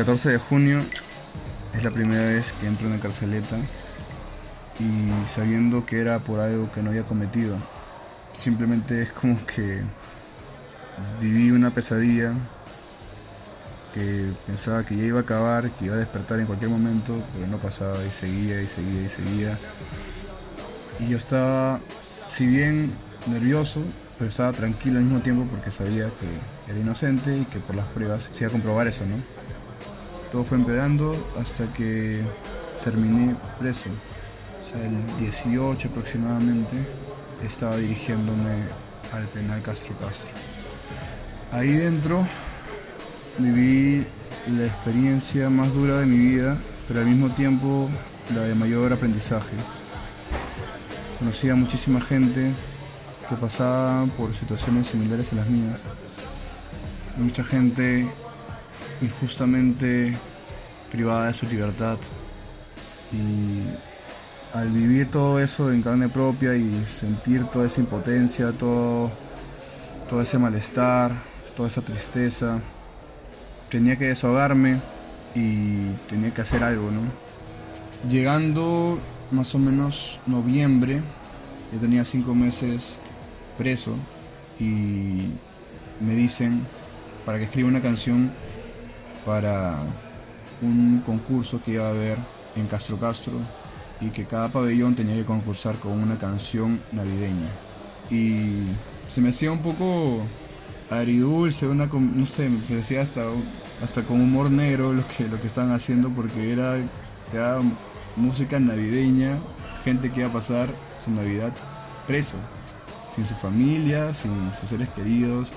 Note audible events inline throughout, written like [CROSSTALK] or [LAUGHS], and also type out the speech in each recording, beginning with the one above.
14 de junio es la primera vez que entro en la carceleta y sabiendo que era por algo que no había cometido. Simplemente es como que viví una pesadilla que pensaba que ya iba a acabar, que iba a despertar en cualquier momento, pero no pasaba y seguía y seguía y seguía. Y yo estaba, si bien nervioso, pero estaba tranquilo al mismo tiempo porque sabía que era inocente y que por las pruebas se iba a comprobar eso, ¿no? Todo fue empeorando hasta que terminé preso. O sea, el 18 aproximadamente estaba dirigiéndome al penal Castro Castro. Ahí dentro viví la experiencia más dura de mi vida, pero al mismo tiempo la de mayor aprendizaje. Conocí a muchísima gente que pasaba por situaciones similares a las mías. Mucha gente injustamente privada de su libertad. Y al vivir todo eso en carne propia y sentir toda esa impotencia, todo, todo ese malestar, toda esa tristeza, tenía que desahogarme y tenía que hacer algo, ¿no? Llegando más o menos noviembre, yo tenía cinco meses preso y me dicen para que escriba una canción para un concurso que iba a haber en Castro Castro y que cada pabellón tenía que concursar con una canción navideña. Y se me hacía un poco aridulce, una, no sé, me parecía hasta, hasta con humor negro lo que, lo que estaban haciendo porque era, era música navideña, gente que iba a pasar su Navidad preso, sin su familia, sin sus seres queridos.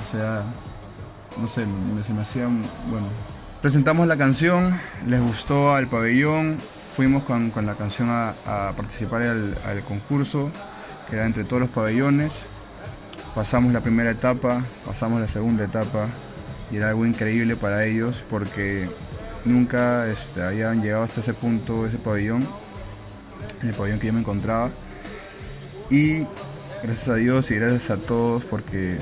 O sea, no sé, se me hacía, bueno. Presentamos la canción, les gustó al pabellón, fuimos con, la canción a, participar al, al, concurso, que era entre todos los pabellones. Pasamos la primera etapa, pasamos la segunda etapa, y era algo increíble para ellos porque nunca este, habían llegado hasta ese punto, ese pabellón, el pabellón que yo me encontraba. Y gracias a Dios y gracias a todos porque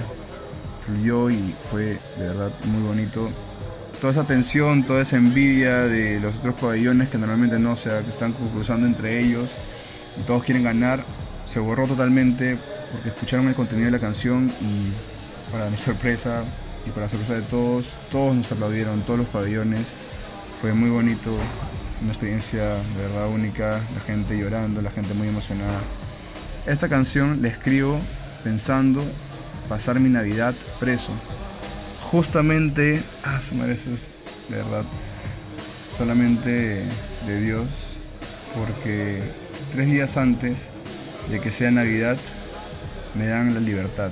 fluyó y fue de verdad muy bonito. Toda esa tensión, toda esa envidia de los otros pabellones que normalmente no, se que están cruzando entre ellos y todos quieren ganar, se borró totalmente porque escucharon el contenido de la canción y para mi [LAUGHS] sorpresa y para la sorpresa de todos, todos nos aplaudieron, todos los pabellones. Fue muy bonito, una experiencia de verdad única, la gente llorando, la gente muy emocionada. Esta canción la escribo pensando pasar mi Navidad preso. Justamente, ah, se mereces, de verdad, solamente de Dios, porque tres días antes de que sea Navidad, me dan la libertad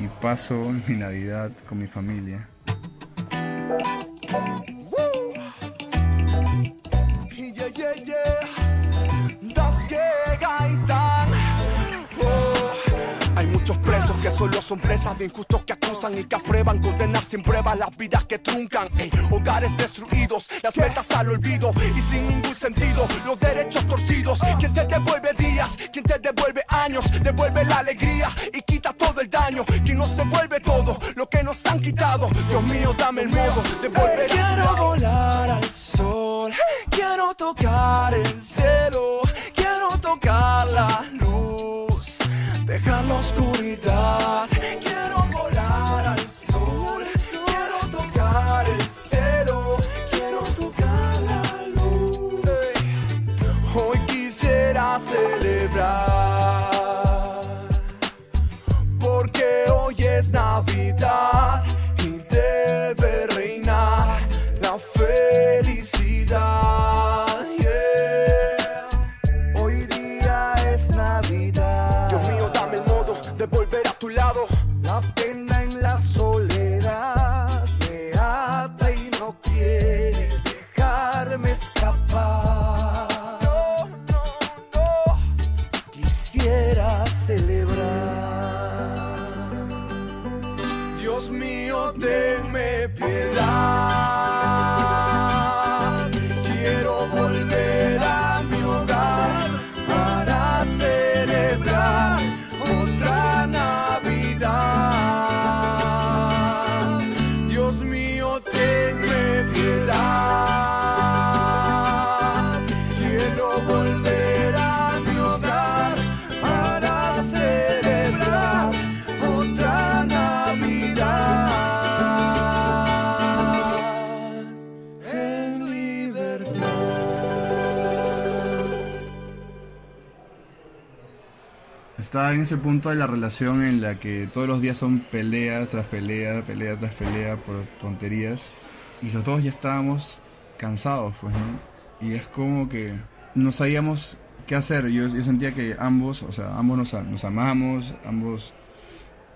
y paso mi Navidad con mi familia. Solo son presas de injustos que acusan y que aprueban condenar sin pruebas las vidas que truncan. hogares destruidos, las metas al olvido y sin ningún sentido, los derechos torcidos. Quien te devuelve días, quien te devuelve años, devuelve la alegría y quita todo el daño. Quien nos devuelve todo lo que nos han quitado. Dios mío, dame el modo de volver Quiero volar al sol, quiero tocar el cielo, quiero tocar Dios mío, tenme piedad. Está en ese punto de la relación en la que todos los días son pelea tras pelea, pelea tras pelea por tonterías. Y los dos ya estábamos cansados, pues, ¿no? Y es como que no sabíamos qué hacer. Yo, yo sentía que ambos, o sea, ambos nos, amamos, ambos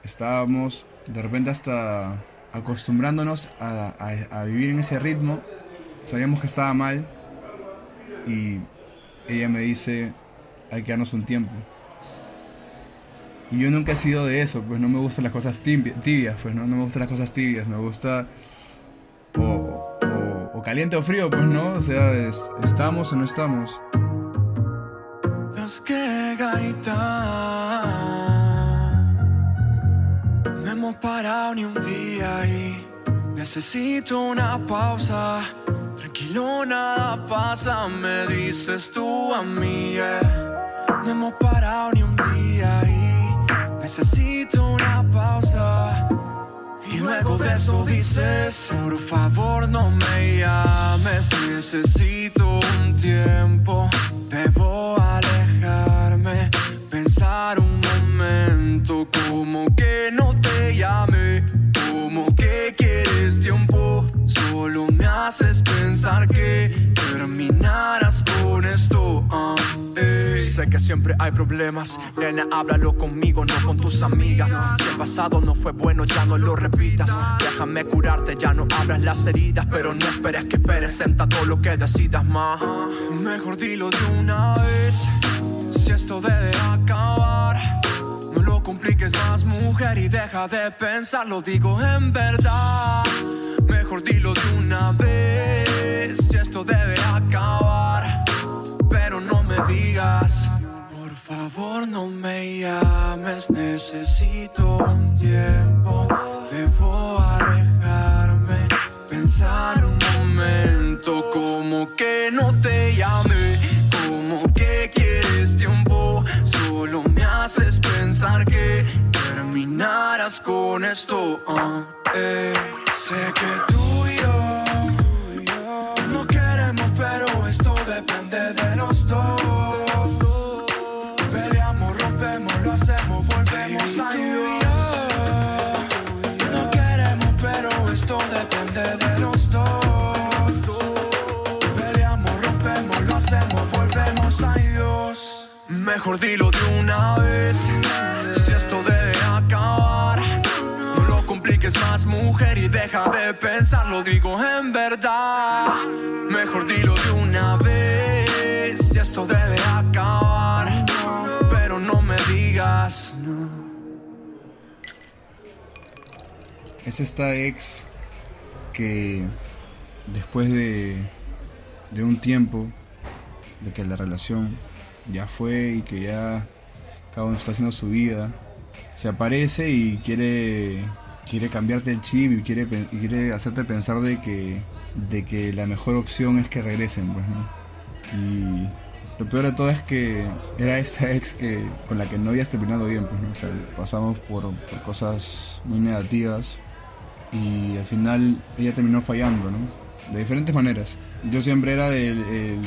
estábamos de repente hasta acostumbrándonos a, a- a vivir en ese ritmo. Sabíamos que estaba mal. Y ella me dice, hay que darnos un tiempo. Y yo nunca he sido de eso, pues no me gustan las cosas tibi- tibias, pues no, no me gustan las cosas tibias, me gusta o, o- o caliente o frío, pues no, o sea, es- estamos o no estamos. Dios, qué gaita. No hemos parado ni un día y necesito una pausa. Tranquilo, nada pasa, me dices tú a mí. yeah. No hemos parado ni un día Y luego de eso dices, por favor no me llames, necesito un tiempo, debo alejarme, pensar un momento, como que no te llame, como que quieres tiempo, solo me haces pensar que terminarás Que siempre hay problemas, nena, háblalo conmigo, no con tus amigas. Si el pasado no fue bueno, ya no lo repitas. Déjame curarte, ya no abras las heridas, pero no esperes que esperes, senta todo lo que decidas más. Mejor dilo de una vez, si esto debe acabar. No lo compliques más, mujer, y deja de pensar, lo digo en verdad. Llames, necesito un tiempo. Debo alejarme, pensar un momento, como que no te llame, como que quieres tiempo. Solo me haces pensar que terminarás con esto. ah, eh. Sé que tú y yo no queremos, pero esto depende de los dos. Hacemos, volvemos a Dios. Mejor dilo de una vez, si esto debe acabar. No lo compliques más, mujer, y deja de pensar, lo digo en verdad. Mejor dilo de una vez, si esto debe acabar. Pero no me digas, no. Es esta ex que después de, de un tiempo de que la relación ya fue y que ya cada uno está haciendo su vida, se aparece y quiere, quiere cambiarte el chip y quiere, quiere hacerte pensar de que, de que la mejor opción es que regresen, pues, ¿no? Y lo peor de todo es que era esta ex que, con la que no habías terminado bien, pues, ¿no? Pasamos por, cosas muy negativas y al final ella terminó fallando, ¿no? De diferentes maneras. Yo siempre era del- el-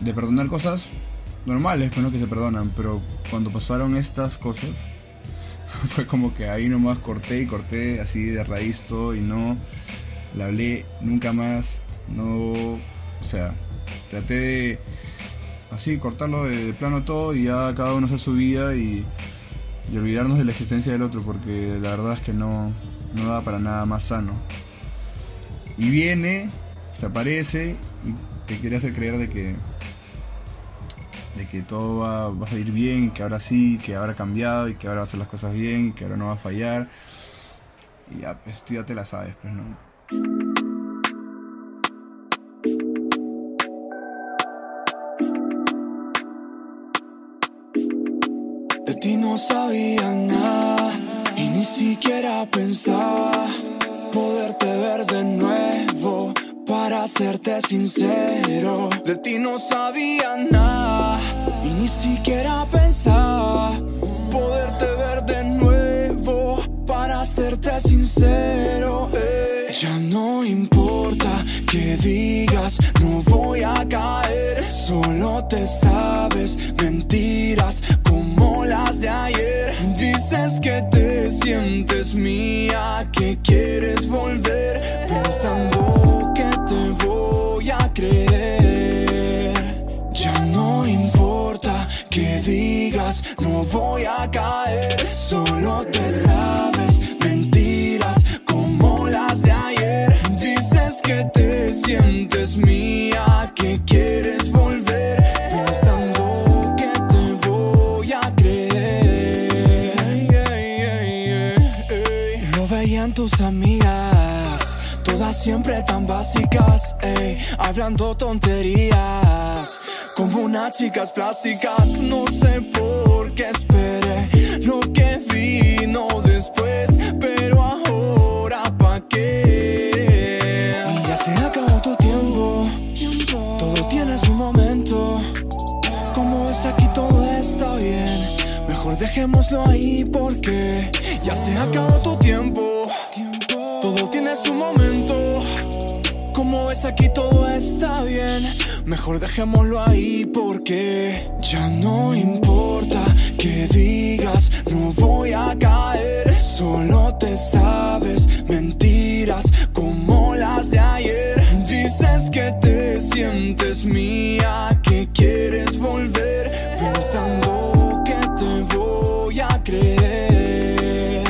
de perdonar cosas normales, pues no que se perdonan, pero cuando pasaron estas cosas, [LAUGHS] fue como que ahí nomás corté y corté así de raíz todo y no la hablé nunca más, no, o sea, traté de así cortarlo de, de plano todo y ya cada uno hacer su vida y, y olvidarnos de la existencia del otro porque la verdad es que no, no da para nada más sano. Y viene, se aparece y te quiere hacer creer de que de que todo va, va a salir bien, que ahora sí, que ahora ha cambiado y que ahora va a hacer las cosas bien y que ahora no va a fallar. Y ya, pues tú ya te la sabes, pues, ¿no? De ti no sabía nada y ni siquiera pensaba nuevo. Para serte sincero, de ti no sabía nada y ni siquiera pensaba poderte ver de nuevo. Para serte sincero, eh. ya no importa que digas, no voy a caer. Solo te sabes mentiras como las de ayer. Dices que te sientes mía, que quieres volver, pensando no voy a caer. Solo te sabes mentiras como las de ayer. Dices que te sientes mía, que quieres volver, pensando que te voy a creer. Lo veía tus amigas, todas siempre tan básicas, hablando tonterías, como unas chicas plásticas. No sé por qué esperé lo que vino después, pero ahora pa' qué. Y ya se acabó tu tiempo, todo tiene su momento. Como ves aquí todo está bien, mejor dejémoslo ahí porque ya se acabó tu tiempo. Todo tiene su momento. Como ves aquí todo está bien, mejor dejémoslo ahí porque ya no importa que digas, no voy a caer. Solo te sabes mentiras como las de ayer. Dices que te sientes mía, que quieres volver, pensando que te voy a creer.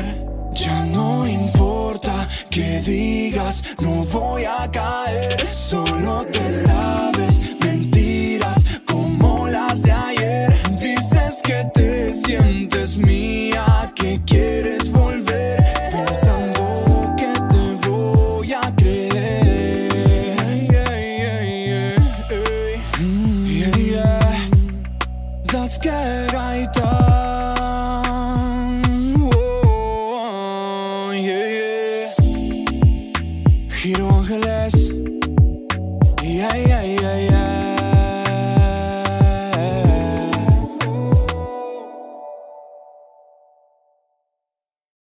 Ya no importa que digas, no voy a caer. Solo te sabes